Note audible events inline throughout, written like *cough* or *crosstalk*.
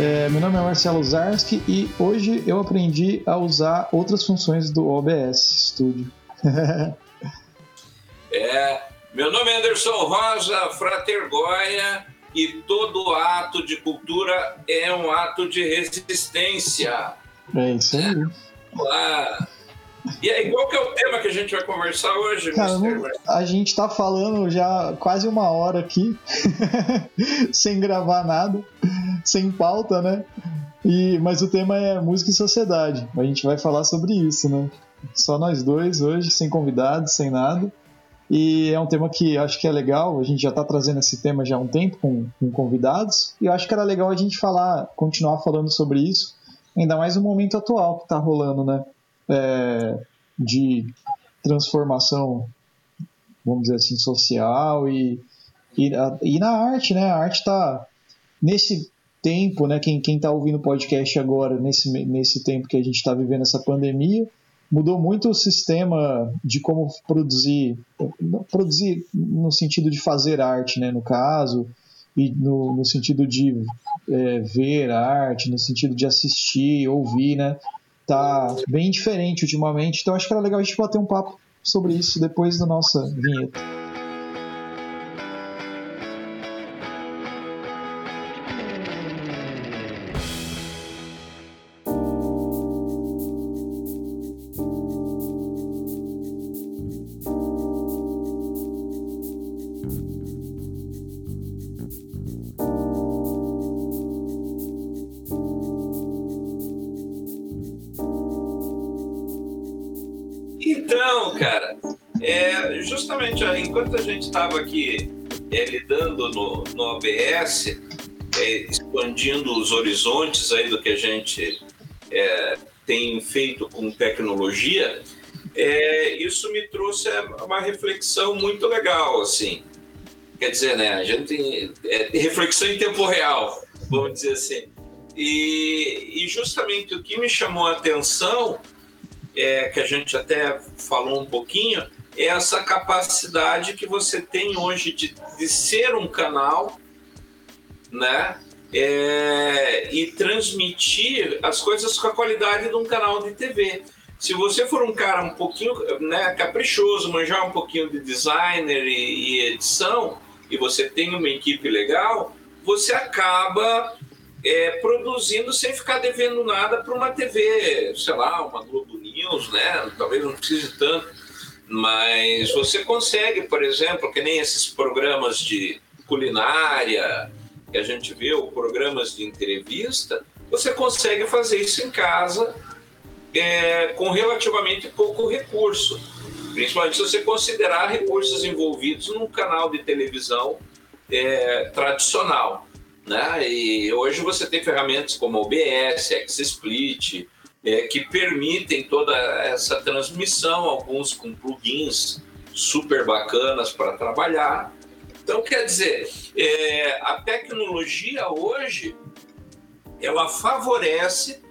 É, meu nome é Marcelo Zarski e hoje eu aprendi a usar outras funções do OBS Studio. *laughs* é, meu nome é Anderson Rosa, Frater Goya, e todo ato de cultura é um ato de resistência. É isso aí. Olá. E aí, qual que é o tema que a gente vai conversar hoje, Cara, A gente tá falando já quase uma hora aqui, *laughs* sem gravar nada, sem pauta, né? E, mas o tema é música e sociedade. A gente vai falar sobre isso, né? Só nós dois hoje, sem convidados, sem nada. E é um tema que acho que é legal, a gente já está trazendo esse tema já há um tempo com, com, convidados, e eu acho que era legal a gente falar, continuar falando sobre isso, ainda mais no momento atual que está rolando, né? É, de transformação, vamos dizer assim, social e, e, e na arte, né? A arte está nesse tempo, né? Quem está ouvindo o podcast agora, nesse, nesse tempo que a gente está vivendo essa pandemia, mudou muito o sistema de como produzir, produzir no sentido de fazer arte, né, no caso, e no, no sentido de é, ver arte, no sentido de assistir, ouvir, né, tá bem diferente ultimamente. Então acho que era legal a gente bater um papo sobre isso depois da nossa vinheta. A gente estava aqui é, lidando no, no OBS, é, expandindo os horizontes aí do que a gente é, tem feito com tecnologia, é, isso me trouxe uma reflexão muito legal, assim. Quer dizer, né, a gente tem é, reflexão em tempo real, vamos dizer assim. E, e justamente o que me chamou a atenção, é, que a gente até falou um pouquinho, essa capacidade que você tem hoje de, de ser um canal, né? É, e transmitir as coisas com a qualidade de um canal de TV. Se você for um cara um pouquinho né, caprichoso, manjar um pouquinho de designer e, e edição, e você tem uma equipe legal, você acaba é, produzindo sem ficar devendo nada para uma TV, sei lá, uma Globo News, né? Talvez não precise tanto mas você consegue, por exemplo, que nem esses programas de culinária que a gente vê, ou programas de entrevista, você consegue fazer isso em casa é, com relativamente pouco recurso. Principalmente se você considerar recursos envolvidos num canal de televisão é, tradicional. Né? E hoje você tem ferramentas como OBS, XSplit, é, que permitem toda essa transmissão, alguns com plugins super bacanas para trabalhar. Então, quer dizer, é, a tecnologia hoje ela favorece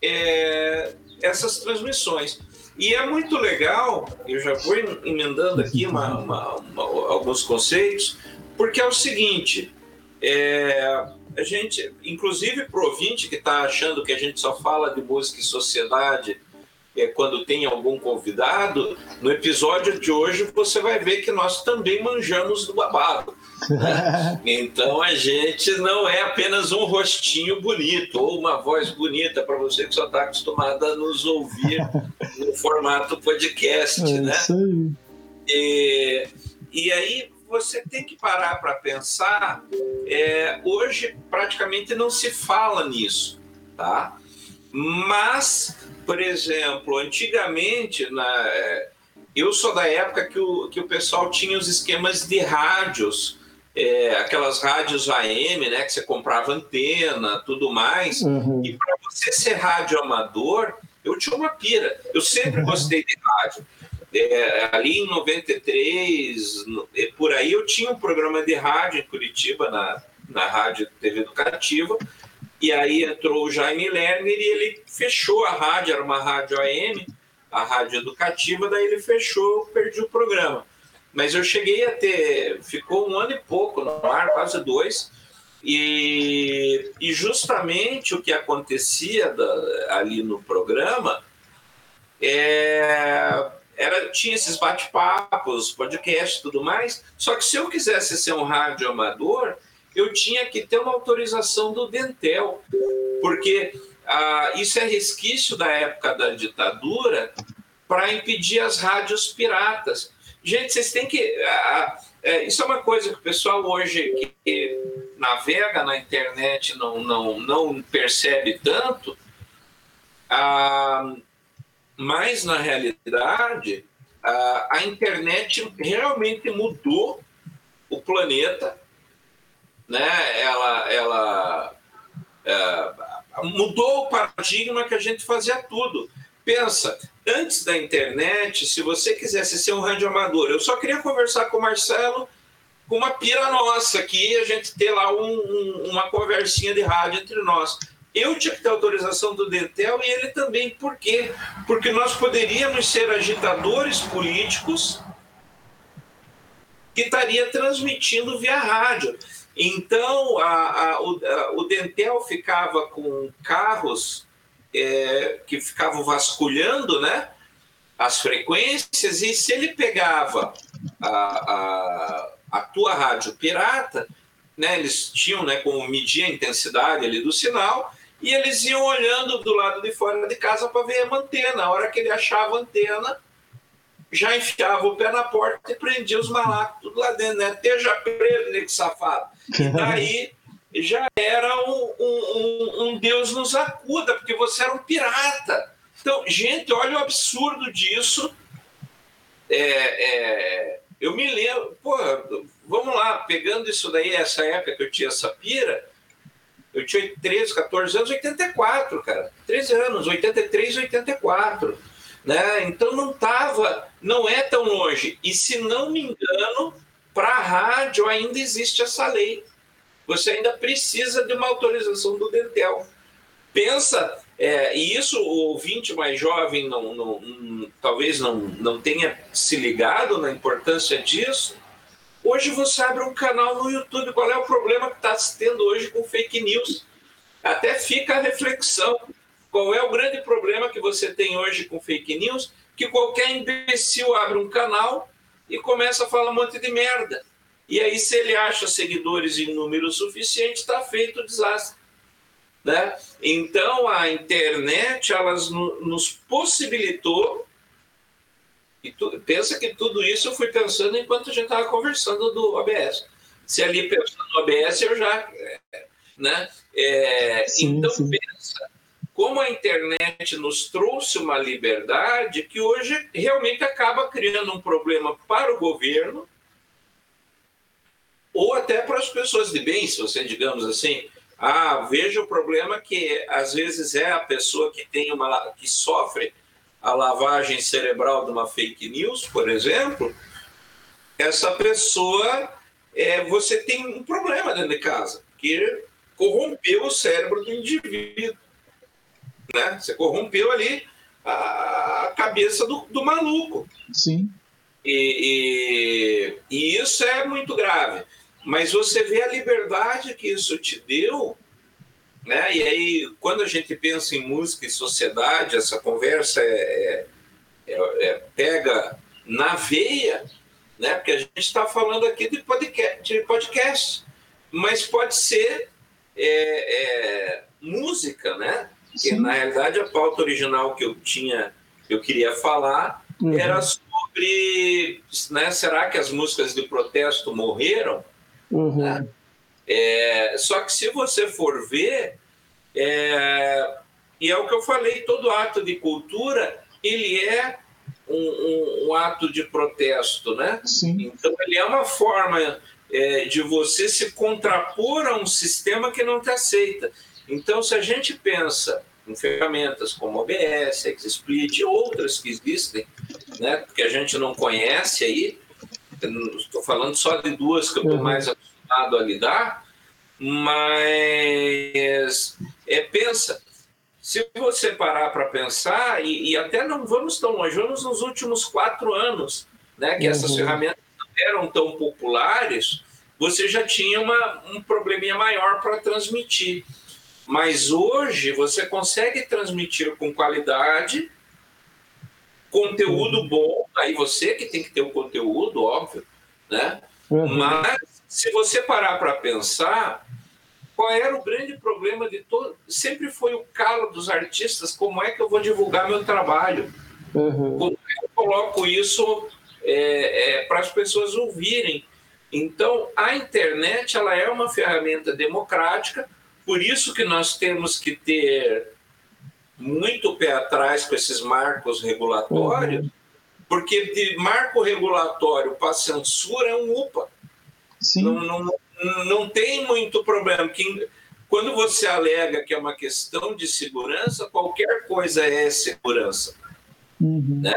é, essas transmissões. E é muito legal, eu já vou emendando aqui uma, uma, uma, alguns conceitos, porque é o seguinte: é, a gente, inclusive para o ouvinte que está achando que a gente só fala de música e sociedade é, quando tem algum convidado, no episódio de hoje você vai ver que nós também manjamos do babado. Né? *laughs* então a gente não é apenas um rostinho bonito ou uma voz bonita para você que só está acostumado a nos ouvir no formato podcast, é né? E, e aí você tem que parar para pensar. É, hoje praticamente não se fala nisso, tá? Mas, por exemplo, antigamente, na, é, eu sou da época que o, que o pessoal tinha os esquemas de rádios, é, aquelas rádios AM, né, que você comprava antena, tudo mais. Uhum. E para você ser rádio amador, eu tinha uma pira. Eu sempre *laughs* gostei de rádio. É, ali em 93, é, por aí, eu tinha um programa de rádio em Curitiba, na, na Rádio TV Educativa, e aí entrou o Jaime Lerner e ele fechou a rádio, era uma rádio AM, a Rádio Educativa, daí ele fechou, perdi o programa. Mas eu cheguei a ter, ficou um ano e pouco no ar, quase dois, E, e justamente o que acontecia da, ali no programa é, era, tinha esses bate-papos, podcasts e tudo mais. Só que se eu quisesse ser um rádio amador, eu tinha que ter uma autorização do Dentel, porque ah, isso é resquício da época da ditadura para impedir as rádios piratas. Gente, vocês têm que. Ah, é, isso é uma coisa que o pessoal hoje que, que navega na internet não, não, não percebe tanto. Ah, mas, na realidade, a, a internet realmente mudou o planeta, né? ela, ela é, mudou o paradigma que a gente fazia tudo. Pensa, antes da internet, se você quisesse ser um radioamador, eu só queria conversar com o Marcelo com uma pira nossa aqui, a gente ter lá um, um, uma conversinha de rádio entre nós. Eu tinha que ter autorização do Dentel e ele também. Por quê? Porque nós poderíamos ser agitadores políticos que estaria transmitindo via rádio. Então, a, a, o, a, o, Dentel ficava com carros é, que ficavam vasculhando né, as frequências, e se ele pegava a, a, tua rádio pirata, né, eles tinham né, como medir a intensidade ali do sinal, e eles iam olhando do lado de fora de casa para ver a antena. A hora que ele achava a antena, já enfiava o pé na porta e prendia os malacos tudo lá dentro, né? Esteja preso, nego safado. E daí já era um, um, um, Deus nos acuda, porque você era um pirata. Então, gente, olha o absurdo disso. É, é, eu me lembro, pô, vamos lá, pegando isso daí, essa época que eu tinha essa pira, eu tinha 13, 14 anos, 84, cara. 13 anos, 83, 84. Né? Então não estava, não é tão longe. E se não me engano, para a rádio ainda existe essa lei. Você ainda precisa de uma autorização do Dentel. Pensa, é, e isso o ouvinte mais jovem não, não, não, talvez não, não tenha se ligado na importância disso, Hoje você abre um canal no YouTube, qual é o problema que está se tendo hoje com fake news? Até fica a reflexão. Qual é o grande problema que você tem hoje com fake news? Que qualquer imbecil abre um canal e começa a falar um monte de merda. E aí, se ele acha seguidores em número suficiente, está feito o desastre. Né? Então, a internet elas nos possibilitou e tu, pensa que tudo isso eu fui pensando enquanto a gente estava conversando do OBS. Se ali pensando no OBS, eu já. Né? É, sim, então, sim. pensa como a internet nos trouxe uma liberdade que hoje realmente acaba criando um problema para o governo ou até para as pessoas de bem, se você, digamos assim, ah, veja o problema que às vezes é a pessoa que tem uma que sofre a lavagem cerebral de uma fake news, por exemplo, essa pessoa, é, você tem um problema dentro de casa, que corrompeu o cérebro do indivíduo. Né? Você corrompeu ali a, cabeça do, do maluco. Sim. E, e, e, isso é muito grave. Mas você vê a liberdade que isso te deu né? E aí, quando a gente pensa em música e sociedade, essa conversa é, é, é, é pega na veia, né? porque a gente está falando aqui de podcast, de podcast, mas pode ser é, é, música, né? Que na realidade a pauta original que eu tinha, eu queria falar, uhum. era sobre, né? Será que as músicas de protesto morreram? Uhum. Né? É, só que se você for ver, é, e é o que eu falei, todo ato de cultura, ele é um, um, um ato de protesto, né? Sim. Então ele é uma forma é, de você se contrapor a um sistema que não te aceita. Então se a gente pensa em ferramentas como OBS, XSplit outras que existem, né, que a gente não conhece aí, estou falando só de duas que eu estou uhum. mais acostumado a lidar, mas é, pensa, se você parar para pensar, e, e, até não vamos tão longe, vamos nos últimos quatro anos, né, que uhum. essas ferramentas não eram tão populares, você já tinha uma, um probleminha maior para transmitir. Mas hoje você consegue transmitir com qualidade, conteúdo uhum. bom, aí você que tem que ter o conteúdo, óbvio, né? Uhum. Mas se você parar para pensar, qual era o grande problema de todo? Sempre foi o calo dos artistas, como é que eu vou divulgar meu trabalho? Uhum. Como é que eu coloco isso é, é, para as pessoas ouvirem? Então, a internet ela é uma ferramenta democrática, por isso que nós temos que ter muito pé atrás com esses marcos regulatórios, uhum. porque de marco regulatório para censura é um UPA. Sim. Não, não, não tem muito problema. Que, quando você alega que é uma questão de segurança, qualquer coisa é segurança. Uhum. Né?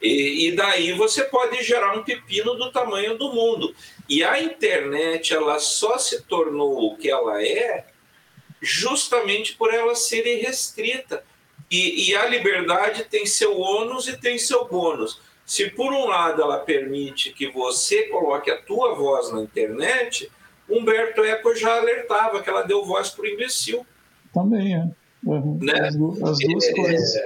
E, e, daí você pode gerar um pepino do tamanho do mundo. E a internet ela só se tornou o que ela é justamente por ela ser restrita. E, e a liberdade tem seu ônus e tem seu bônus. Se por um lado ela permite que você coloque a tua voz na internet, Humberto Eco já alertava que ela deu voz para o imbecil. Também é. Uhum. Né? As, as, duas é, coisas.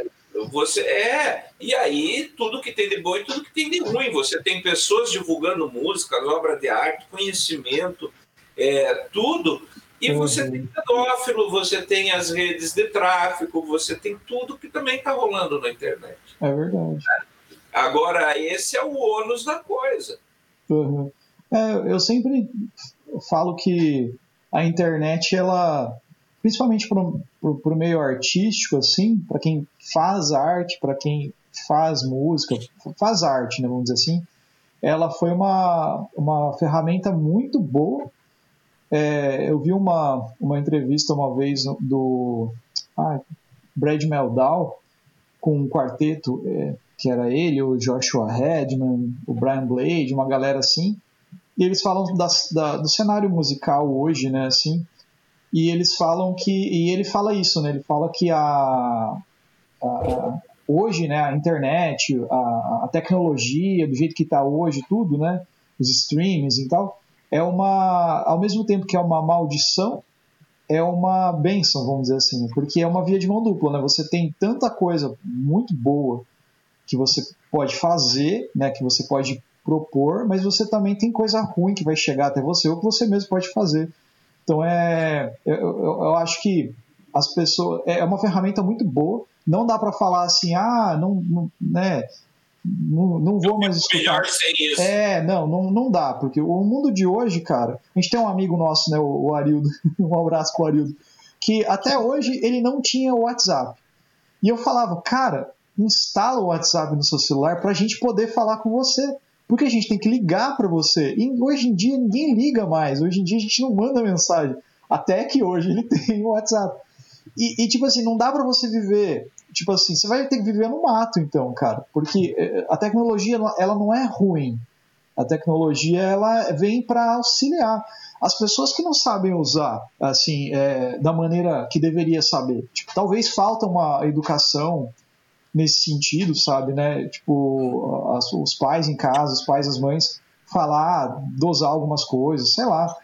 Você é, e aí tudo que tem de bom e tudo que tem de ruim. Você tem pessoas divulgando músicas, obra de arte, conhecimento, é, tudo. E uhum. você tem pedófilo, você tem as redes de tráfico, você tem tudo que também está rolando na internet. É verdade. Agora, esse é o ônus da coisa. Uhum. É, eu sempre falo que a internet, ela, principalmente para o meio artístico, assim, para quem faz arte, para quem faz música, faz arte, né, vamos dizer assim, ela foi uma, uma ferramenta muito boa. É, eu vi uma, uma entrevista uma vez do ah, Brad Meldau com um quarteto, é, que era ele, o Joshua Redman, o Brian Blade, uma galera assim, e eles falam da, da, do cenário musical hoje, né, assim, e eles falam que, e ele fala isso, né, ele fala que a, a hoje, né, a internet, a, a tecnologia, do jeito que está hoje, tudo, né, os streams e tal, é uma, ao mesmo tempo que é uma maldição, é uma benção, vamos dizer assim, porque é uma via de mão dupla, né? Você tem tanta coisa muito boa que você pode fazer, né? Que você pode propor, mas você também tem coisa ruim que vai chegar até você ou que você mesmo pode fazer. Então é, eu, eu, acho que as pessoas é uma ferramenta muito boa. Não dá para falar assim, ah, não, não né, não, não vou mais escutar. É, não, não, não dá, porque o mundo de hoje, cara, a gente tem um amigo nosso, né, o, o Arildo, *laughs* um abraço pro Arildo, que até hoje ele não tinha o WhatsApp. E eu falava, cara, instala o WhatsApp no seu celular para a gente poder falar com você. Porque a gente tem que ligar para você. E hoje em dia ninguém liga mais. Hoje em dia a gente não manda mensagem. Até que hoje ele *laughs* tem o WhatsApp. E, e tipo assim, não dá para você viver. Tipo assim, você vai ter que viver no mato, então, cara. Porque eh, a tecnologia, ela não é ruim. A tecnologia, ela vem para auxiliar. As pessoas que não sabem usar, assim, é, da maneira que deveria saber. Tipo, talvez falta uma educação nesse sentido, sabe, né? Tipo, as, os pais em casa, os pais, as mães, falar, dosar algumas coisas, sei lá.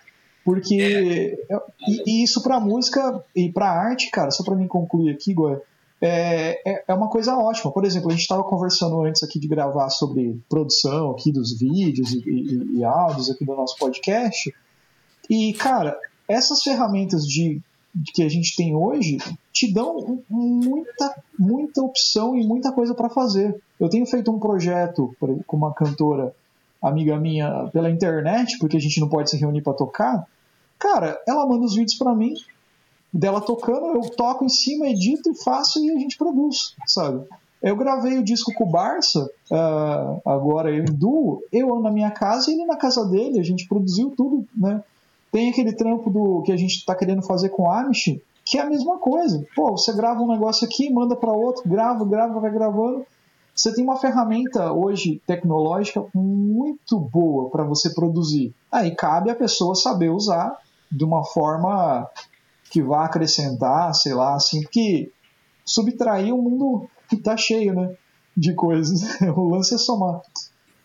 Porque. É. E, e, isso pra música e pra arte, cara, só pra mim concluir aqui, Goya, é, é, é uma coisa ótima. Por exemplo, a gente estava conversando antes aqui de gravar sobre produção aqui dos vídeos e, e, e áudios aqui do nosso podcast. E, cara, essas ferramentas de que a gente tem hoje te dão muita, muita opção e muita coisa para fazer. Eu tenho feito um projeto com uma cantora amiga minha pela internet, porque a gente não pode se reunir para tocar. Cara, ela manda os vídeos para mim, dela tocando, eu toco em cima, edito, faço e a gente produz, sabe? Eu gravei o disco com o Barça, uh, agora eu em duo, eu na minha casa e ele na casa dele, a gente produziu tudo, né? Tem aquele trampo do que a gente está querendo fazer com Amish, que é a mesma coisa. Pô, você grava um negócio aqui, manda para outro, grava, grava, vai gravando. Você tem uma ferramenta hoje tecnológica muito boa para você produzir. Aí cabe a pessoa saber usar de uma forma que vá acrescentar, sei lá, assim, porque subtrair o mundo que tá cheio, né, de coisas. *laughs* o lance é somar.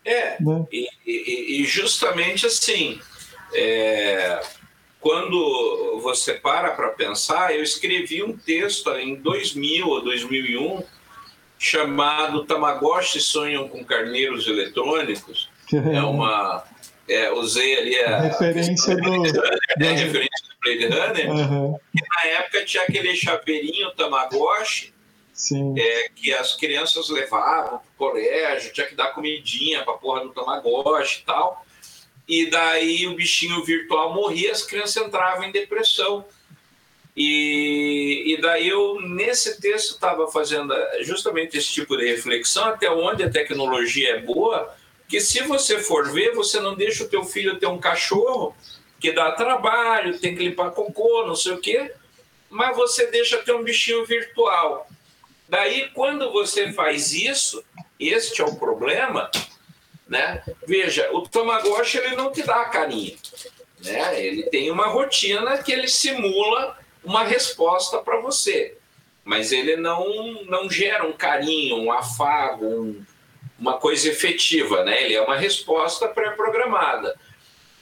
É, né? e, e, e justamente assim, é, quando você para para pensar, eu escrevi um texto em 2000 ou 2001 chamado Tamagotchi Sonham com Carneiros Eletrônicos. *laughs* É uma. É, usei ali a. Referência do. *laughs* É, referência do Blade Runner. Uhum. Que na época tinha aquele chaveirinho Tamagotchi. É, que as crianças levavam pro colégio, tinha que dar comidinha pra porra do Tamagotchi e tal. E daí o bichinho virtual morria, as crianças entravam em depressão. E, e daí eu, nesse texto, estava fazendo justamente esse tipo de reflexão, até onde a tecnologia é boa, que se você for ver, você não deixa o teu filho ter um cachorro que dá trabalho, tem que limpar cocô, não sei o quê, mas você deixa ter um bichinho virtual. Daí, quando você faz isso, este é o problema, né? Veja, o Tamagotchi ele não te dá carinho, né? Ele tem uma rotina que ele simula uma resposta para você, mas ele não, não gera um carinho, um afago, um, uma coisa efetiva, né? Ele é uma resposta pré-programada.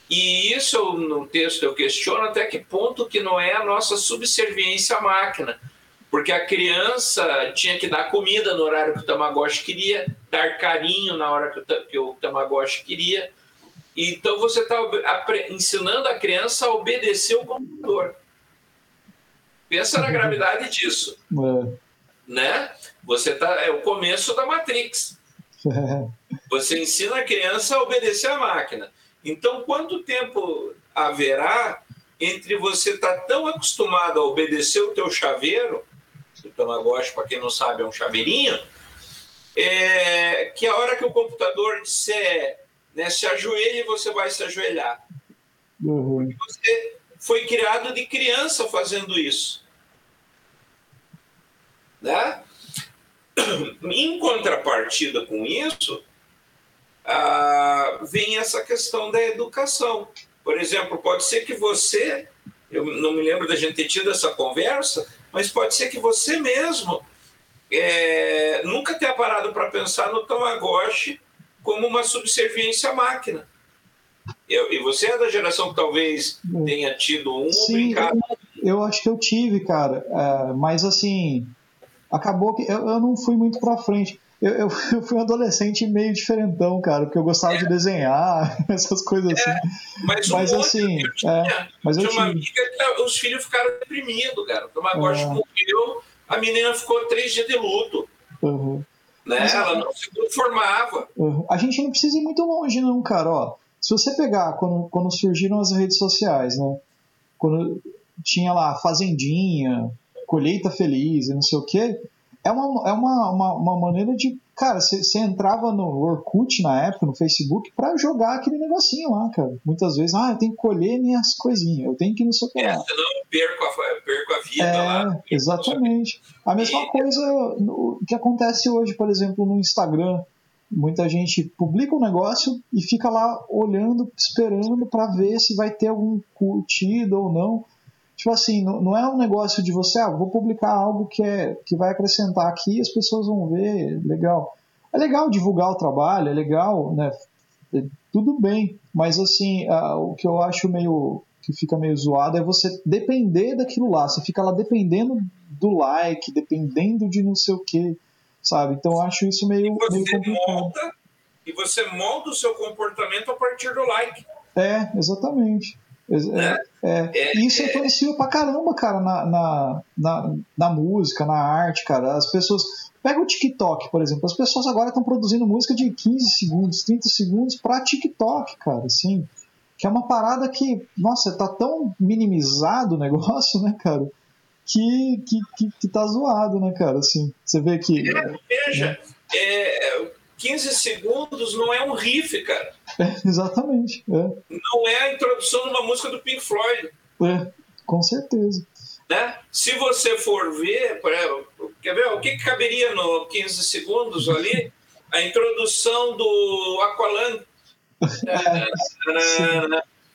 E isso no texto eu questiono até que ponto que não é a nossa subserviência à máquina, porque a criança tinha que dar comida no horário que o Tamagotchi queria, dar carinho na hora que o, Tamagotchi queria. Então você está ensinando a criança a obedecer o computador. Pensa na gravidade disso. É. Né? Você tá, é o começo da Matrix. *laughs* Você ensina a criança a obedecer à máquina. Então, quanto tempo haverá entre você estar tá tão acostumado a obedecer o teu chaveiro, o Tamagotchi, para quem não sabe, é um chaveirinho, é, que a hora que o computador disser né, se ajoelhe, você vai se ajoelhar. Uhum. Você foi criado de criança fazendo isso. Né? *clears throat* Em contrapartida com isso, ah, vem essa questão da educação. Por exemplo, pode ser que você, eu não me lembro da gente ter tido essa conversa, mas pode ser que você mesmo é, nunca tenha parado para pensar no Tamagotchi como uma subserviência à máquina. Eu, e você é da geração que talvez tenha tido um Sim, brincado. Eu, eu acho que eu tive, cara. É, mas assim, acabou que eu, eu não fui muito para frente. Eu, eu, *laughs* eu, fui um adolescente meio diferentão, cara, porque eu gostava é. de desenhar, *laughs* essas coisas assim. É, mas, mas assim, eu tinha, é, mas eu tinha uma amiga que os filhos ficaram deprimidos, cara. O Tamagotchi é. morreu, a menina ficou três dias de luto. Uhum. Né? Ela não se conformava. Uhum. A gente não precisa ir muito longe, não, cara. Ó, se você pegar quando, quando surgiram as redes sociais, né? Quando tinha lá Fazendinha, Colheita Feliz e não sei o quê, é uma, é uma, uma, uma maneira de. Cara, você entrava no Orkut na época, no Facebook, para jogar aquele negocinho lá, cara. Muitas vezes, ah, eu tenho que colher minhas coisinhas, eu tenho que não sei o que. É, senão eu perco a, perco a vida é, lá. Exatamente. A mesma coisa no, que acontece hoje, por exemplo, no Instagram. Muita gente publica um negócio e fica lá olhando, esperando para ver se vai ter algum curtido ou não. Tipo assim, não, é um negócio de você, ah, vou publicar algo que, é, que vai acrescentar aqui e as pessoas vão ver, legal. É legal divulgar o trabalho, é legal, né? É, tudo bem, mas assim, o que eu acho meio que fica meio zoado é você depender daquilo lá. Você fica lá dependendo do like, dependendo de não sei o que, sabe? Então eu acho isso meio, e meio complicado. Monta, e você monta o seu comportamento a partir do like. É, exatamente. É, é, é, isso influencia pra caramba, cara, na, na, na, na, música, na arte, cara. As pessoas. Pega o TikTok, por exemplo. As pessoas agora estão produzindo música de 15 segundos, 30 segundos pra TikTok, cara, assim. Que é uma parada que, nossa, tá tão minimizado o negócio, *laughs* né, cara? Que, que, que, que tá zoado, né, cara? Assim, você vê que. É, veja, né? é, 15 segundos não é um riff, cara. É, *laughs* exatamente. É. Não é a introdução de uma música do Pink Floyd. É, com certeza. Né? Se você for ver, quer ver o que, caberia no 15 segundos ali? A introdução do Aqualung. *laughs* É,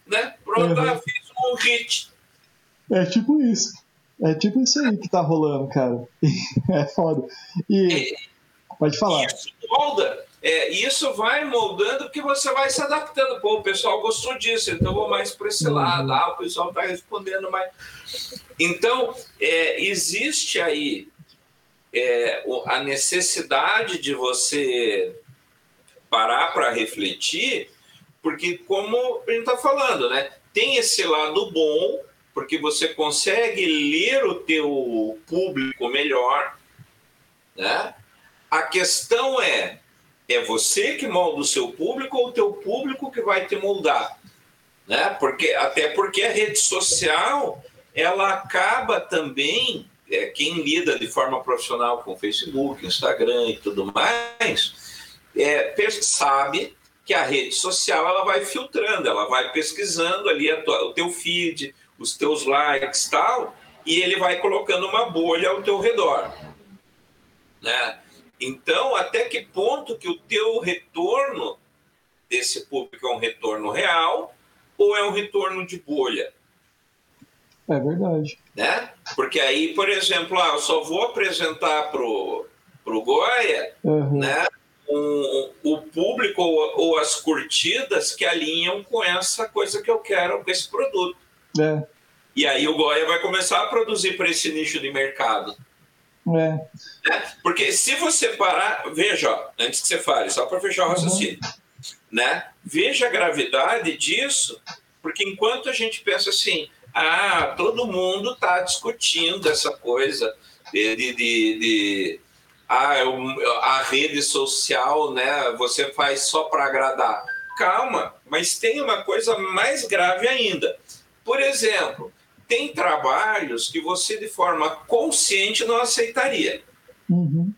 né? Pronto, uhum. fiz um hit. É tipo isso. É tipo isso aí que tá rolando, cara. *laughs* É foda. E, pode falar. Isso molda é, isso vai moldando porque você vai se adaptando. Pô, o pessoal gostou disso, então vou mais para esse uhum. lado. Ah, o pessoal está respondendo mais. Então, é, existe aí é, a necessidade de você parar para refletir, porque, como a gente está falando, né, tem esse lado bom, porque você consegue ler o teu público melhor, né? A questão é, é você que molda o seu público ou o teu público que vai te moldar? Né? Porque, até porque a rede social, ela acaba também, é, quem lida de forma profissional com Facebook, Instagram e tudo mais, é, sabe que a rede social ela vai filtrando, ela vai pesquisando ali tua, o teu feed, os teus likes tal, e ele vai colocando uma bolha ao teu redor. Né? Então, até que ponto que o teu retorno desse público é um retorno real ou é um retorno de bolha? É verdade. Né? Porque aí, por exemplo, ah, eu só vou apresentar pro, pro Goya, uhum. né? Um, o público ou, ou, as curtidas que alinham com essa coisa que eu quero, com esse produto. É. E aí o Goya vai começar a produzir para esse nicho de mercado. É. Né? Porque se você parar, veja, ó, antes que você fale, só para fechar o uhum. raciocínio, uhum. né? Veja a gravidade disso, porque enquanto a gente pensa assim, ah, todo mundo está discutindo essa coisa de, de, de, de ah, a rede social, né? Você faz só para agradar. Calma, mas tem uma coisa mais grave ainda. Por exemplo, tem trabalhos que você, de forma consciente, não aceitaria. Uhum.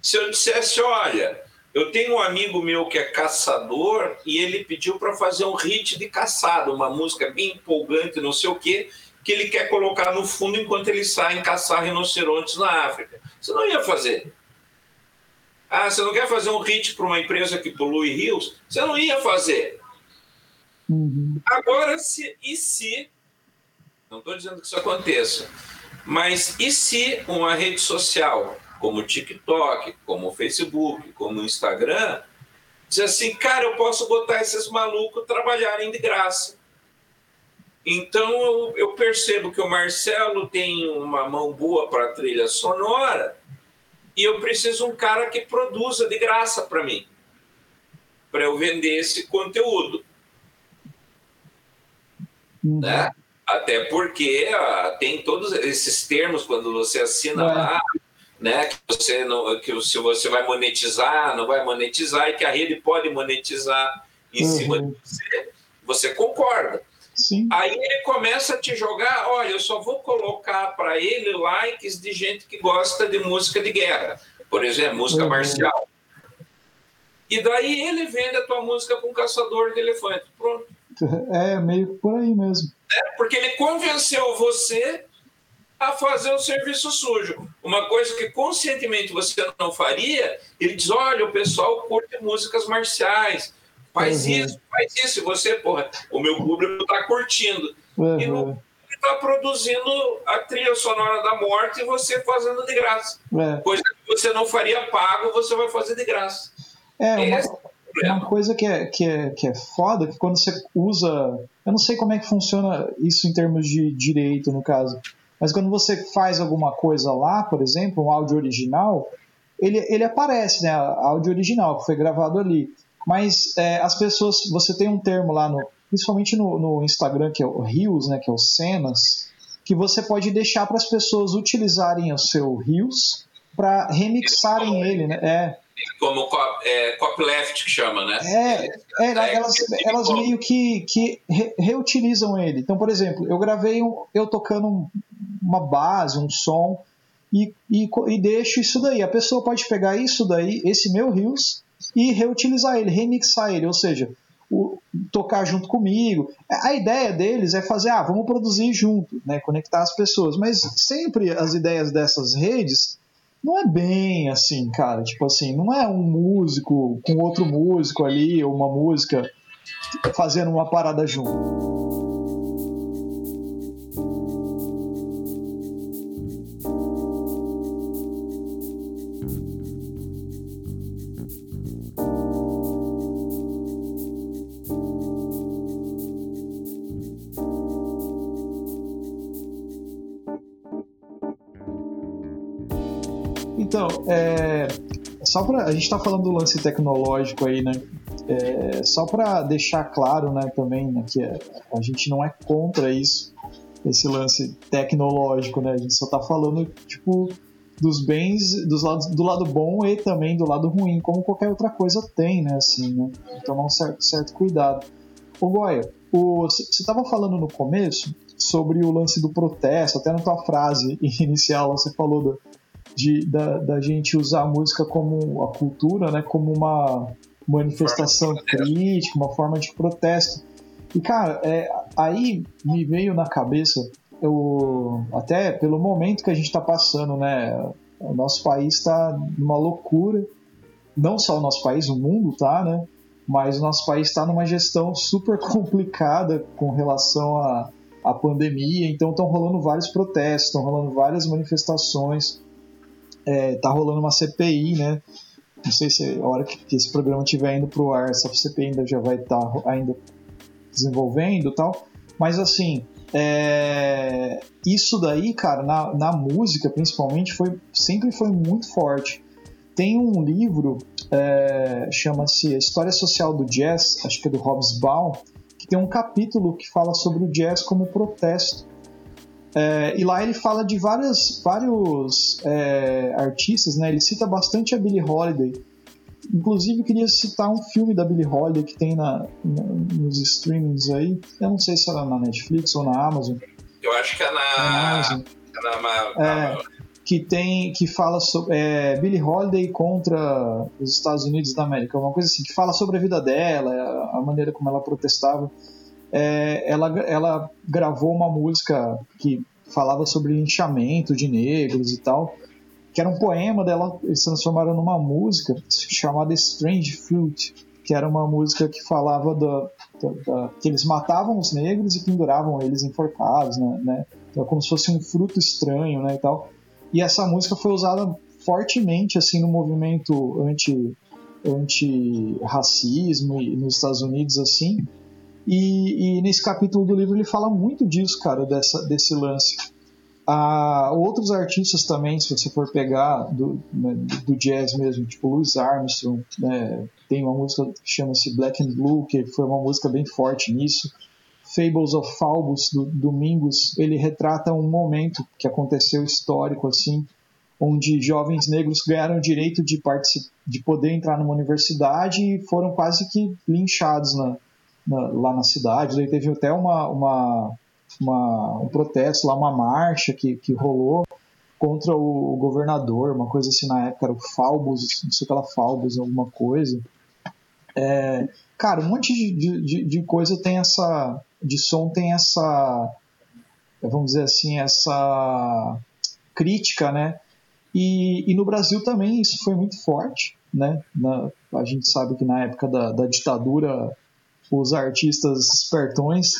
Se eu dissesse, olha, eu tenho um amigo meu que é caçador e ele pediu para fazer um hit de caçada, uma música bem empolgante, não sei o quê, que ele quer colocar no fundo enquanto ele sai em caçar rinocerontes na África. Você não ia fazer. Ah, você não quer fazer um hit para uma empresa que polui rios? Você não ia fazer. Uhum. Agora, se, e se não estou dizendo que isso aconteça. Mas e se uma rede social, como o TikTok, como o Facebook, como o Instagram, diz assim, cara, eu posso botar esses malucos trabalharem de graça. Então eu, eu percebo que o Marcelo tem uma mão boa para trilha sonora e eu preciso um cara que produza de graça para mim, para eu vender esse conteúdo. Uhum. Né? Até porque tem todos esses termos quando você assina é. lá, né? Que você não, que se você vai monetizar, não vai monetizar e que a rede pode monetizar em uhum. cima de você, você concorda. Sim. Aí ele começa a te jogar, olha, eu só vou colocar para ele likes de gente que gosta de música de guerra, por exemplo, música uhum. marcial. E daí ele vende a tua música com caçador de elefante. Pronto. *laughs* É, meio por aí mesmo. É, porque ele convenceu você a fazer o serviço sujo. Uma coisa que conscientemente você não faria, ele diz: olha, o pessoal curte músicas marciais. Faz uhum. isso, faz isso. E você, porra, o meu público está curtindo. Uhum. E não está produzindo a trilha sonora da morte e você fazendo de graça. É. Coisa que você não faria pago, você vai fazer de graça. É, uma, uma coisa que é, que, é, que é foda, que quando você usa. Eu não sei como é que funciona isso em termos de direito, no caso. Mas quando você faz alguma coisa lá, por exemplo, um áudio original, ele, ele aparece, né? Áudio original, que foi gravado ali. Mas é, as pessoas. Você tem um termo lá, no, principalmente no, no Instagram, que é o Rios, né? Que é o Cenas, que você pode deixar para as pessoas utilizarem o seu Rios para remixarem ele, né? É como é, copyleft que chama, né? É, é, é elas, elas meio que, que re, reutilizam ele. Então, por exemplo, eu gravei um, eu tocando uma base, um som, e, e, e deixo isso daí. A pessoa pode pegar isso daí, esse meu rios, e reutilizar ele, remixar ele, ou seja, o, tocar junto comigo. A ideia deles é fazer, ah, vamos produzir junto, né, conectar as pessoas. Mas sempre as ideias dessas redes não é bem assim, cara. Tipo assim, não é um músico com outro músico ali, ou uma música fazendo uma parada junto. Então, é, só para a gente está falando do lance tecnológico aí, né? É, só para deixar claro, né, também, né, que a gente não é contra isso, esse lance tecnológico, né? A gente só está falando, tipo, dos bens, dos lados, do lado bom e também do lado ruim, como qualquer outra coisa tem, né? Assim, né? Então, um certo, certo cuidado. Ô, Goya, você estava falando no começo sobre o lance do protesto, até na tua frase *laughs* inicial você falou do, de, da, da gente usar a música como a cultura, né? Como uma manifestação crítica, uma forma de protesto. E, cara, é, aí me veio na cabeça eu, até pelo momento que a gente está passando, né? O nosso país está numa loucura. Não só o nosso país, o mundo tá, né? Mas o nosso país está numa gestão super *laughs* complicada com relação à, à pandemia. Então estão rolando vários protestos, estão rolando várias manifestações. É, tá rolando uma CPI, né? Não sei se a hora que, esse programa estiver indo para o ar, essa CPI ainda já vai estar tá ainda desenvolvendo tal. Mas assim, é, isso daí, cara, na, na música principalmente, foi, sempre foi muito forte. Tem um livro, é, chama-se História Social do Jazz, acho que é do Hobsbawm, que tem um capítulo que fala sobre o jazz como protesto. É, e lá ele fala de várias, vários é, artistas, né? ele cita bastante a Billie Holiday, Inclusive, queria citar um filme da Billie Holiday que tem na, na, nos streamings aí. Eu não sei se era na Netflix ou na Amazon. Eu acho que é na, é na Amazon. É na, é, que tem que fala sobre é, Billie Holiday contra os Estados Unidos da América, uma coisa assim que fala sobre a vida dela, a, a maneira como ela protestava. É, ela, ela gravou uma música que falava sobre linchamento de negros e tal que era um poema dela, eles transformaram numa música chamada Strange Fruit, que era uma música que falava da, da, da que eles matavam os negros e penduravam eles enforcados, né, né? Então, como se fosse um fruto estranho, né, e tal. E essa música foi usada fortemente assim no movimento anti anti racismo nos Estados Unidos assim. E, e, nesse capítulo do livro ele fala muito disso, cara, dessa, desse lance Há outros artistas também, se você for pegar do, né, do jazz mesmo, tipo Louis Armstrong, né, tem uma música que chama-se Black and Blue, que foi uma música bem forte nisso. Fables of Falbus, do Domingos, ele retrata um momento que aconteceu histórico, assim, onde jovens negros ganharam o direito de, de poder entrar numa universidade e foram quase que linchados na, na, lá na cidade. Daí teve até uma, uma uma, um protesto lá, uma marcha que, que rolou contra o, governador, uma coisa assim na época, era o Falbus, não sei que era Falbus, alguma coisa. É, cara, um monte de, de, de coisa tem essa. de som tem essa. vamos dizer assim, essa crítica, né? E, e no Brasil também isso foi muito forte, né? Na, a gente sabe que na época da, da ditadura os artistas espertões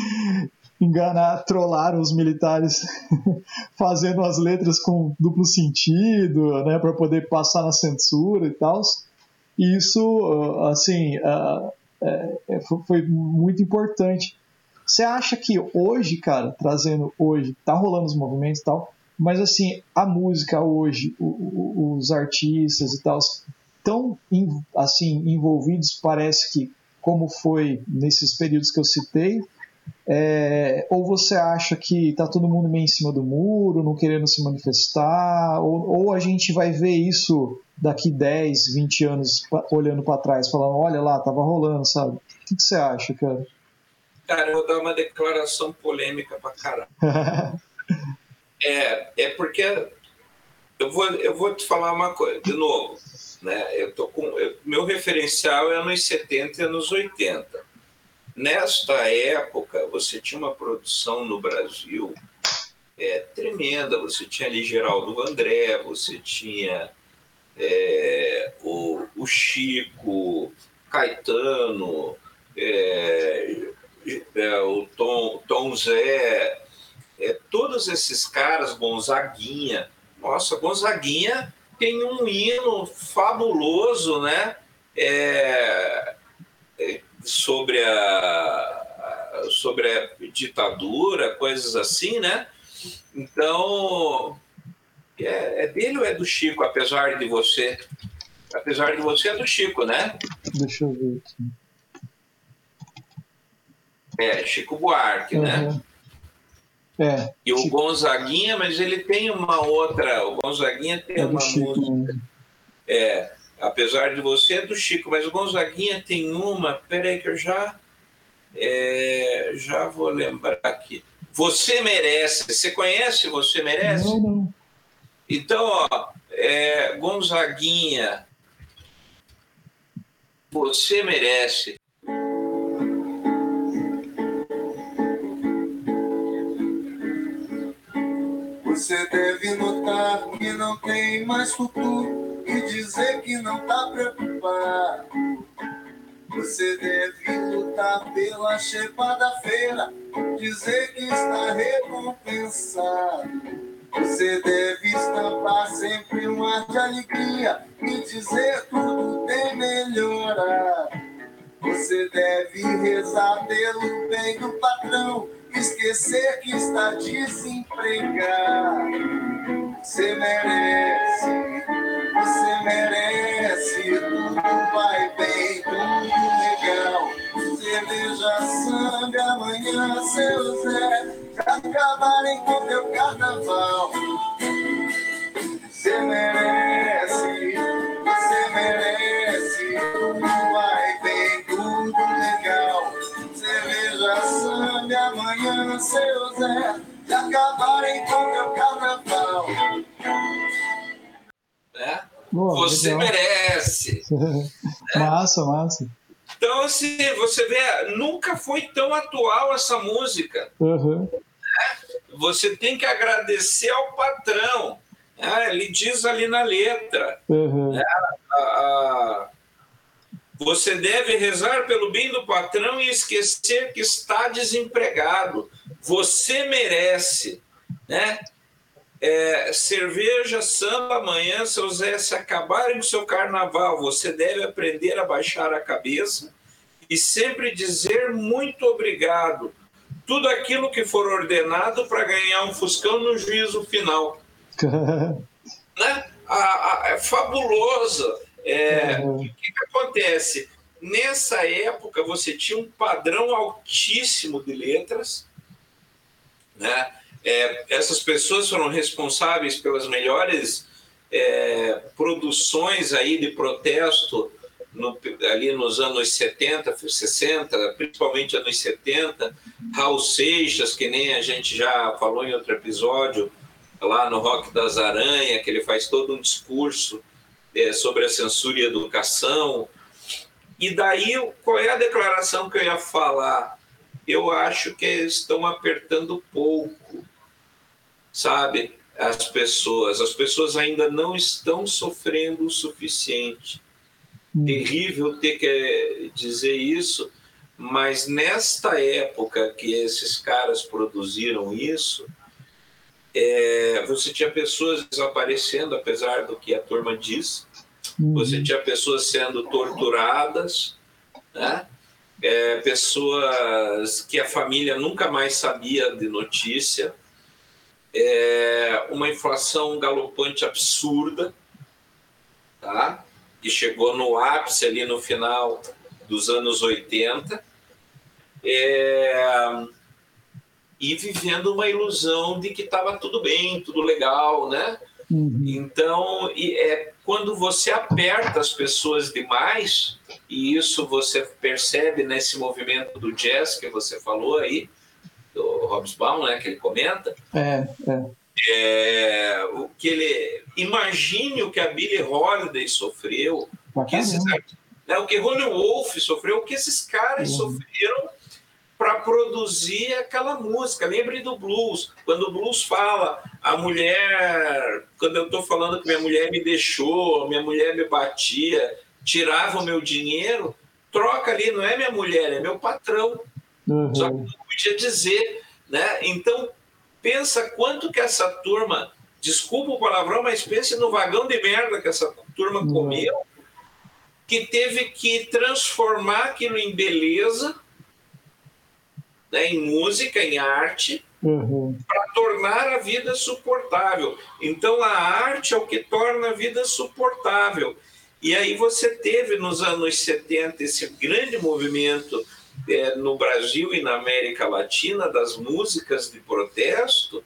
*laughs* enganar, trollar os militares *laughs* fazendo as letras com duplo sentido, né, para poder passar na censura e tal. E isso, ah, assim, uh, é, foi muito importante. Você acha que hoje, cara, trazendo hoje, tá rolando os movimentos e tal, mas assim, a música hoje, os artistas e tal, tão assim envolvidos, parece que como foi nesses períodos que eu citei, é, ou você acha que está todo mundo meio em cima do muro, não querendo se manifestar, ou, ou a gente vai ver isso daqui 10, 20 anos olhando para trás, falando: olha lá, tava rolando, sabe? O que, que você acha, cara? Cara, eu vou dar uma declaração polêmica pra caralho. *laughs* é, é porque eu vou, eu vou te falar uma coisa, de novo, né? Eu tô com, eu, meu referencial é anos 70 e anos 80 Nesta época, você tinha uma produção no Brasil é, tremenda. Você tinha ali Geraldo André, você tinha é, o, o, Chico, Caetano, é, é o Tom, Tom Zé, é, todos esses caras, Gonzaguinha. Nossa, Gonzaguinha tem um hino fabuloso, né? É, é sobre a, sobre a ditadura, coisas assim, né? Então, É, é dele ou é do Chico, apesar de você? Apesar de você, é do Chico, né? Deixa eu ver aqui. É, Chico Buarque, uhum. né? É. E o Gonzaguinha, mas ele tem uma outra. O Gonzaguinha tem é uma Chico, música. Né? É, apesar de você é do Chico, mas o Gonzaguinha tem uma. Peraí, que eu já. É, já vou lembrar aqui. Você merece. Você conhece Você Merece? Não, não. Então, ó, é, Gonzaguinha, você merece. Você deve notar que não tem mais futuro e dizer que não tá preocupado. Você deve lutar pela chepa da feira, dizer que está recompensado. Você deve estampar sempre um ar de alegria e dizer tudo tem melhorado. Você deve rezar pelo bem do patrão esquecer que está desempregado. Você merece, você merece, tudo vai bem, tudo legal. Cerveja, sangue, amanhã, seu Zé, acabarem com teu carnaval. Você merece, sangue, amanhã, seu Zé, e acabarem com teu carnaval. É? Boa, você legal. merece. *laughs* massa, massa. Então, assim, você vê, nunca foi tão atual essa música. Uhum. Você tem que agradecer ao patrão. Né? Ele diz ali na letra. Uhum. Né? A, a, você deve rezar pelo bem do patrão e esquecer que está desempregado. Você merece. Né? É, cerveja, samba, amanhã, seu Zé, se acabarem com seu carnaval, você deve aprender a baixar a cabeça e sempre dizer muito obrigado. Tudo aquilo que for ordenado para ganhar um fuscão no juízo final. *laughs* né? A, a, é fabulosa. É, uhum. O que, que acontece? Nessa época, você tinha um padrão altíssimo de letras, né? É, essas pessoas foram responsáveis pelas melhores é, produções aí de protesto no, ali nos anos 70, 60, principalmente anos 70. Raul Seixas, que nem a gente já falou em outro episódio, lá no Rock das Aranhas, que ele faz todo um discurso é, sobre a censura e educação. E daí, qual é a declaração que eu ia falar? Eu acho que estão apertando pouco sabe? As pessoas, as pessoas ainda não estão sofrendo o suficiente. Hum. Terrível ter que dizer isso, mas nesta época que esses caras produziram isso, é, você tinha pessoas desaparecendo, apesar do que a turma diz. Uhum. Você tinha pessoas sendo torturadas, né? É, pessoas que a família nunca mais sabia de notícia é, uma inflação galopante absurda, tá? que chegou no ápice ali no final dos anos 80, é, e vivendo uma ilusão de que estava tudo bem, tudo legal, né? Uhum. Então, é, quando você aperta as pessoas demais, e isso você percebe nesse movimento do jazz que você falou aí, do Hobsbawm, né, que ele comenta. É, é. É, o que ele imagine o que a Billie Holiday sofreu, o que, esses, né, o que Ronnie Wolf sofreu, o que esses caras uhum. sofreram para produzir aquela música. Lembre do blues, quando o blues fala a mulher, quando eu estou falando que minha mulher me deixou, minha mulher me batia, tirava o meu dinheiro, troca ali, não é minha mulher, é meu patrão. Uhum. Só que não podia dizer, né? Então, pensa quanto que essa turma, desculpa o palavrão, mas pense no vagão de merda que essa turma uhum. comeu, que teve que transformar aquilo em beleza, né, em música, em arte, uhum. para tornar a vida suportável. Então a arte é o que torna a vida suportável. E aí você teve nos anos 70 esse grande movimento é, no Brasil e na América Latina das músicas de protesto,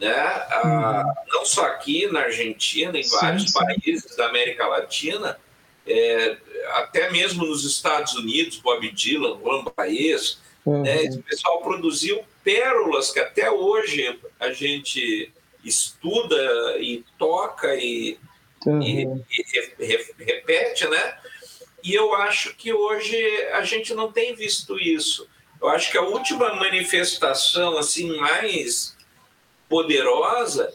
né? Ah, não só aqui na Argentina, em sim, vários sim. países da América Latina, é, até mesmo nos Estados Unidos, Bob Dylan, Juan Baez, uhum. né? esse pessoal produziu pérolas que até hoje a gente estuda e toca e, uhum. e, e repete, né? E eu acho que hoje a gente não tem visto isso. Eu acho que a última manifestação assim mais poderosa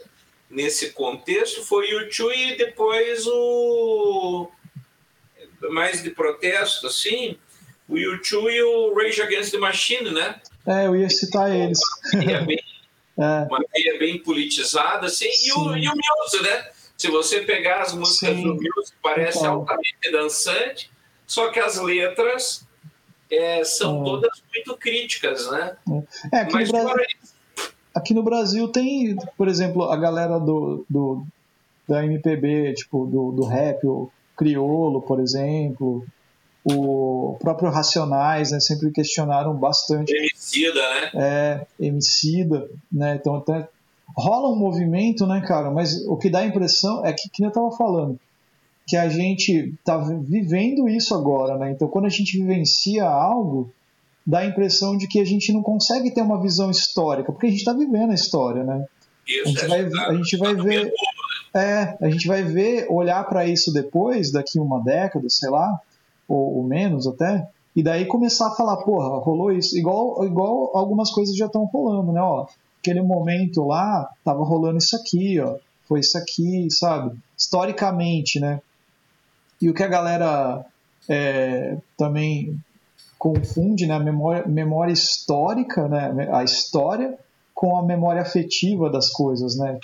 nesse contexto foi o Chu e depois o mais de protesto assim, o U2 e o Rage Against the Machine, né? É, eu ia citar eles. Uma bem, *laughs* é. uma via bem politizada, assim, e o, e o Muse, né? Se você pegar as músicas Sim. do Muse, parece então. altamente dançante, só que as letras é, são é. todas muito críticas, né? É, aqui, Mas, no Brasil, aqui no Brasil tem, por exemplo, a galera do, do da MPB, tipo, do, do rap, o Criolo, por exemplo, o próprio Racionais, né, sempre questionaram bastante. Emicida, né? É, Emicida, né? Então até rola um movimento, né, cara? Mas o que dá a impressão é que, que eu tava falando, que a gente está vivendo isso agora, né? Então, quando a gente vivencia algo, dá a impressão de que a gente não consegue ter uma visão histórica, porque a gente está vivendo a história, né? Isso, a gente é vai, a gente vai tá ver, é, a gente vai ver, olhar para isso depois, daqui uma década, sei lá, ou, ou, menos até, e daí começar a falar, porra, rolou isso, igual, igual algumas coisas já estão rolando, né? Ó, aquele momento lá, tava rolando isso aqui, ó, foi isso aqui, sabe? Historicamente, né? E o que a galera é, também confunde, né, a memória, memória histórica, né, a história com a memória afetiva das coisas, né?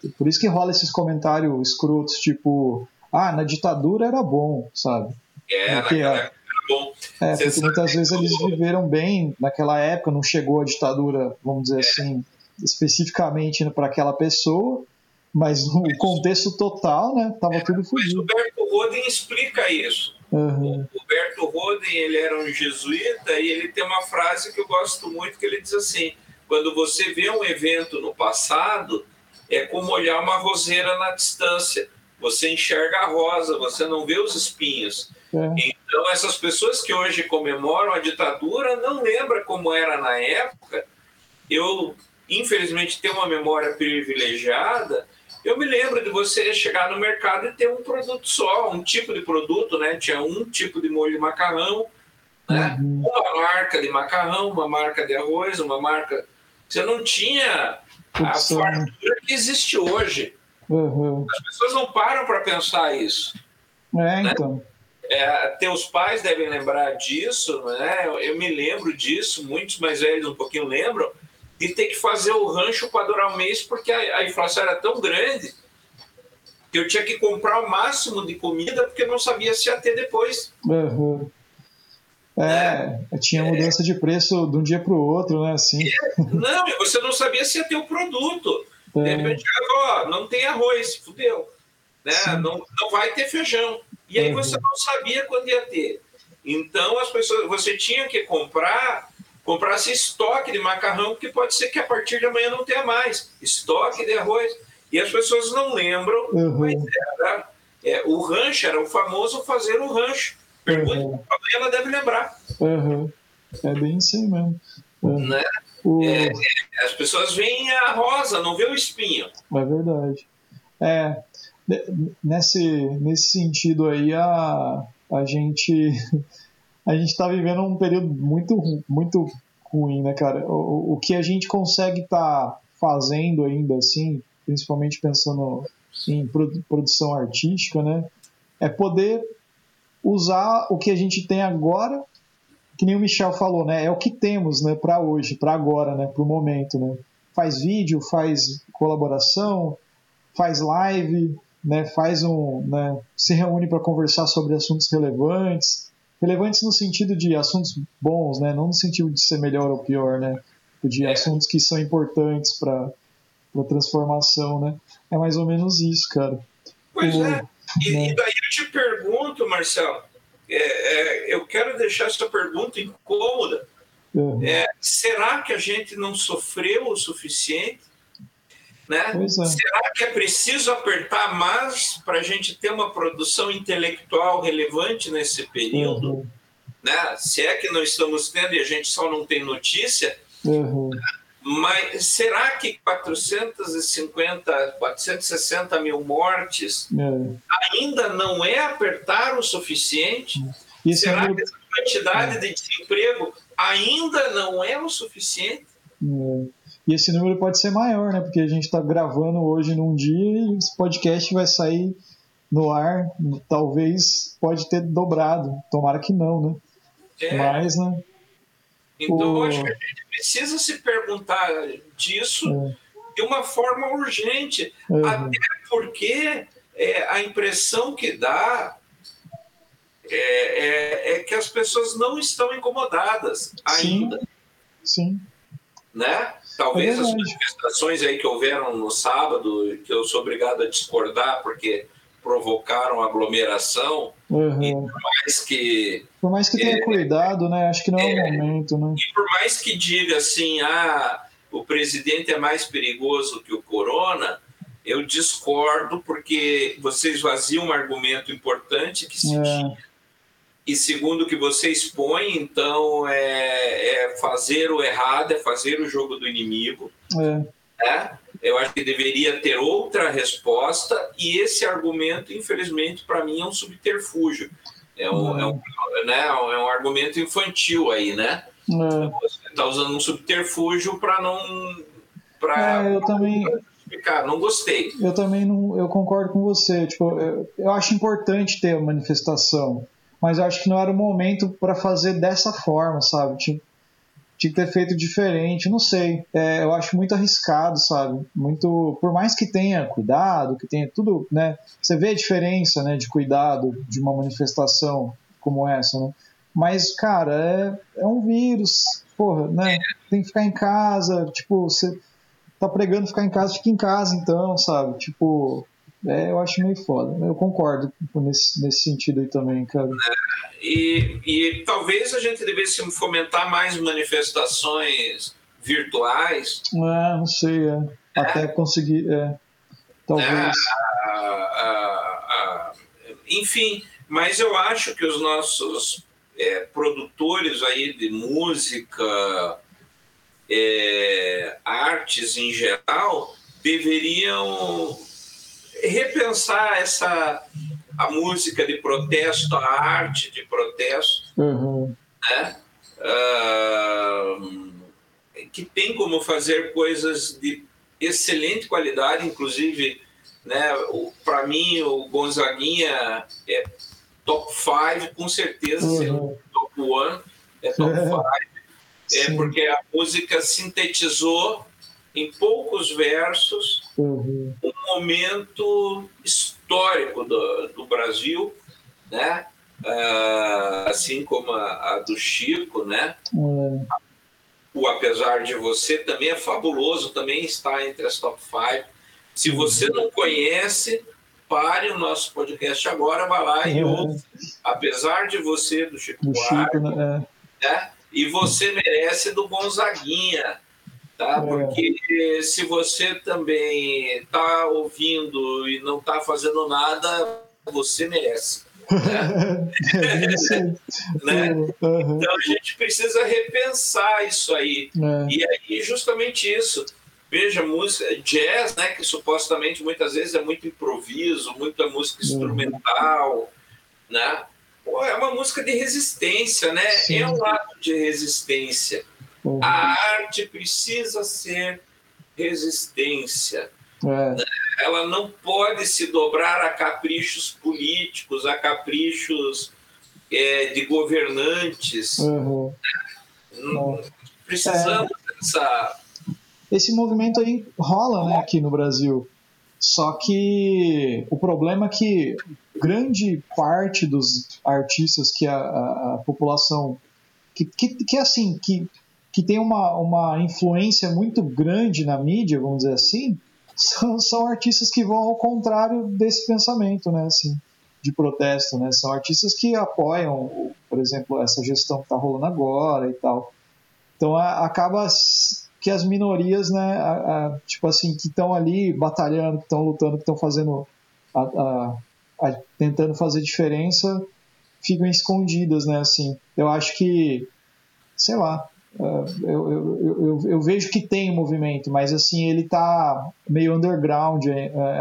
Tipo, por isso que rola esses comentários escrotos, tipo, ah, na ditadura era bom, sabe? É, porque, naquela época era bom. É, porque muitas vezes eles viveram bem naquela época, não chegou a ditadura, vamos dizer é. assim, especificamente para aquela pessoa, mas no contexto total, né, tava tudo fodido. o Roberto Roden explica isso. Uhum. O Roberto Roden, ele era um jesuíta e ele tem uma frase que eu gosto muito que ele diz assim: quando você vê um evento no passado, é como olhar uma roseira na distância. Você enxerga a rosa, você não vê os espinhos. É. Então, essas pessoas que hoje comemoram a ditadura não lembram como era na época. Eu, infelizmente, tenho uma memória privilegiada eu me lembro de você chegar no mercado e ter um produto só, um tipo de produto, né? Tinha um tipo de molho de macarrão, né? Uhum. Uma marca de macarrão, uma marca de arroz, uma marca. Você não tinha a fartura que existe hoje. Uhum. As pessoas não param para pensar isso. É, né? então. É, teus pais devem lembrar disso, né? Eu, eu me lembro disso, muitos mais velhos um pouquinho lembram de ter que fazer o rancho para durar um mês, porque a, a, inflação era tão grande que eu tinha que comprar o máximo de comida porque não sabia se ia ter depois. Uhum. É, é, tinha mudança é. de preço de um dia para o outro, né? Assim. É, não, você não sabia se ia ter o produto. De é. repente, ó, não tem arroz, fudeu. Né? Não, não vai ter feijão. E aí uhum. você não sabia quando ia ter. Então as pessoas, você tinha que comprar comprasse estoque de macarrão, que pode ser que a partir de amanhã não tenha mais, estoque de arroz. E as pessoas não lembram, uhum. mas era, é, o rancho era o famoso fazer o rancho. Pergunta, uhum. ela deve lembrar. Uhum. É bem assim mesmo. Uhum. Né? É, é, as pessoas veem a rosa, não vê o espinho. É verdade. É, nesse, nesse sentido aí, a, a gente *laughs* a gente está vivendo um período muito, muito ruim, né, cara? O, o que a gente consegue estar tá fazendo ainda, assim, principalmente pensando em produção artística, né, é poder usar o que a gente tem agora, que nem o Michel falou, né, é o que temos, né, para hoje, para agora, né, para o momento, né. Faz vídeo, faz colaboração, faz live, né, faz um, né, se reúne para conversar sobre assuntos relevantes, relevantes no sentido de assuntos bons, né? Não no sentido de ser melhor ou pior, né? de É. assuntos que são importantes para a transformação, né? É mais ou menos isso, cara. Pois O- é. E, né? e daí eu te pergunto, Marcelo, é, é, eu quero deixar essa pergunta incômoda. Uhum. É, será que a gente não sofreu o suficiente? Né? É. Será que é preciso apertar mais para a gente ter uma produção intelectual relevante nesse período? Uhum. Né? Se é que não estamos tendo e a gente só não tem notícia, Uhum. mas será que 450, 460 mil mortes É. ainda não é apertar o suficiente? E esse Será número- que essa quantidade de desemprego ainda não é o suficiente? É. E esse número pode ser maior, né? Porque a gente está gravando hoje num dia e esse podcast vai sair no ar. Talvez pode ter dobrado. Tomara que não, né? É, Mas, né? então, o- acho que a gente precisa se perguntar disso É. de uma forma urgente, Uhum. até porque é, a impressão que dá é, é- é que as pessoas não estão incomodadas Sim. ainda, Sim. Né? Talvez É as manifestações aí que houveram no sábado, que eu sou obrigado a discordar porque provocaram aglomeração, Uhum. mas que Por mais que tenha É. cuidado, né? Acho que não é o momento, né? E por mais que diga assim, ah, o presidente é mais perigoso que o corona, eu discordo porque você esvazia um argumento importante que se É. tinha. E segundo o que você expõe, então é, é fazer o errado, é fazer o jogo do inimigo. É. Né? Eu acho que deveria ter outra resposta e esse argumento, infelizmente, para mim é um subterfúgio. É um, é um, né, é um argumento infantil aí, né? É. Você está usando um subterfúgio para não. para É, eu também, explicar. Não gostei. eu também não, eu concordo com você. Tipo, eu, eu acho importante ter a manifestação, mas eu acho que não era o momento para fazer dessa forma, sabe? Tinha, tinha que ter feito diferente. Não sei. É, eu acho muito arriscado, sabe? Muito, por mais que tenha cuidado, que tenha tudo, né? Você vê a diferença, né, de cuidado de uma manifestação como essa, né? Mas, cara, é, é um vírus, porra, né? Tem que ficar em casa, tipo, você tá pregando ficar em casa, fica em casa então, sabe? Tipo, é, eu acho meio foda. Eu concordo nesse, nesse sentido aí também, cara. E, e talvez a gente devesse fomentar mais manifestações virtuais. É, não sei, é. Até conseguir, é. Talvez. Ah, enfim, mas eu acho que os nossos é, produtores aí de música, é, artes em geral, deveriam repensar essa a música de protesto, a arte de protesto, Uhum. né? Ah, que tem como fazer coisas de excelente qualidade, inclusive, né? Para mim o Gonzaguinha é top 5, com certeza, Uhum. não top 1, é top *laughs* 5, é porque a música sintetizou em poucos versos Uhum. um momento histórico do, do Brasil, né? Ah, assim como a, a do Chico, né? É. O Apesar de Você também é fabuloso, também está entre as top 5. Se você não conhece, pare o nosso podcast agora, vá lá e É. ouça Apesar de Você, do Chico Do Buarque, Chico, né? né? E você merece do Gonzaguinha, tá? É. Porque se você também está ouvindo e não está fazendo nada, você merece. É. *laughs* é. Né? Uhum. Então a gente precisa repensar isso aí. É. E aí, justamente isso. Veja, música, jazz, né, que supostamente muitas vezes é muito improviso, muita música Uhum. instrumental, né? Pô, é uma música de resistência, né? Sim. É um ato de resistência. Uhum. A arte precisa ser resistência. É. Ela não pode se dobrar a caprichos políticos, a caprichos é, de governantes. Uhum. Não- Precisamos dessa. Esse movimento aí rola né, aqui no Brasil. Só que o problema é que grande parte dos artistas que a, a- a população que, que, que assim que que tem uma, uma influência muito grande na mídia, vamos dizer assim, são, são artistas que vão ao contrário desse pensamento, né, assim, de protesto, né? São artistas que apoiam, por exemplo, essa gestão que está rolando agora e tal. Então a, acaba que as minorias, né, a, a, tipo assim, que estão ali batalhando, que estão lutando, que estão fazendo, tentando fazer diferença, ficam escondidas, né, assim. Eu acho que, sei lá, eu, eu, eu, eu, vejo que tem movimento, mas assim, ele tá meio underground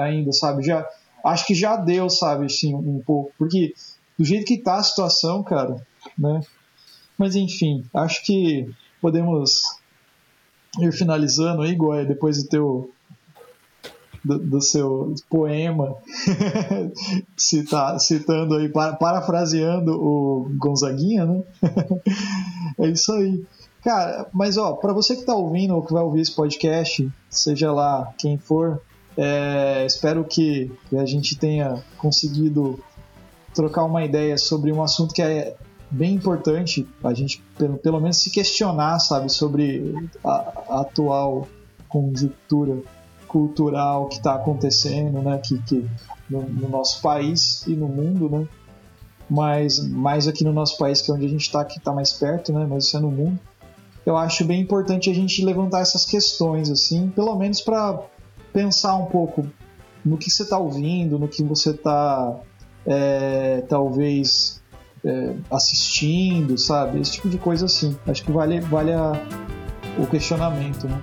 ainda, sabe? Já, acho que já deu, sabe, assim, um pouco. Porque do jeito que tá a situação, cara, né? Mas enfim, acho que podemos ir finalizando aí, Goya, depois do teu do, do seu poema, *laughs* Cita, citando aí, parafraseando o Gonzaguinha, né? *laughs* é isso aí. Cara, mas ó, para você que tá ouvindo ou que vai ouvir esse podcast, seja lá quem for, é, espero que, que a gente tenha conseguido trocar uma ideia sobre um assunto que é bem importante a gente pelo, pelo menos se questionar, sabe, sobre a, a atual conjuntura cultural que está acontecendo, né, que, que no, no, nosso país e no mundo, né, mas mais aqui no nosso país que é onde a gente está, que está mais perto, né, mas isso é no mundo eu acho bem importante a gente levantar essas questões, assim, pelo menos para pensar um pouco no que você está ouvindo, no que você está é, talvez é, assistindo, sabe? Esse tipo de coisa assim. Acho que vale, vale a, o questionamento, né?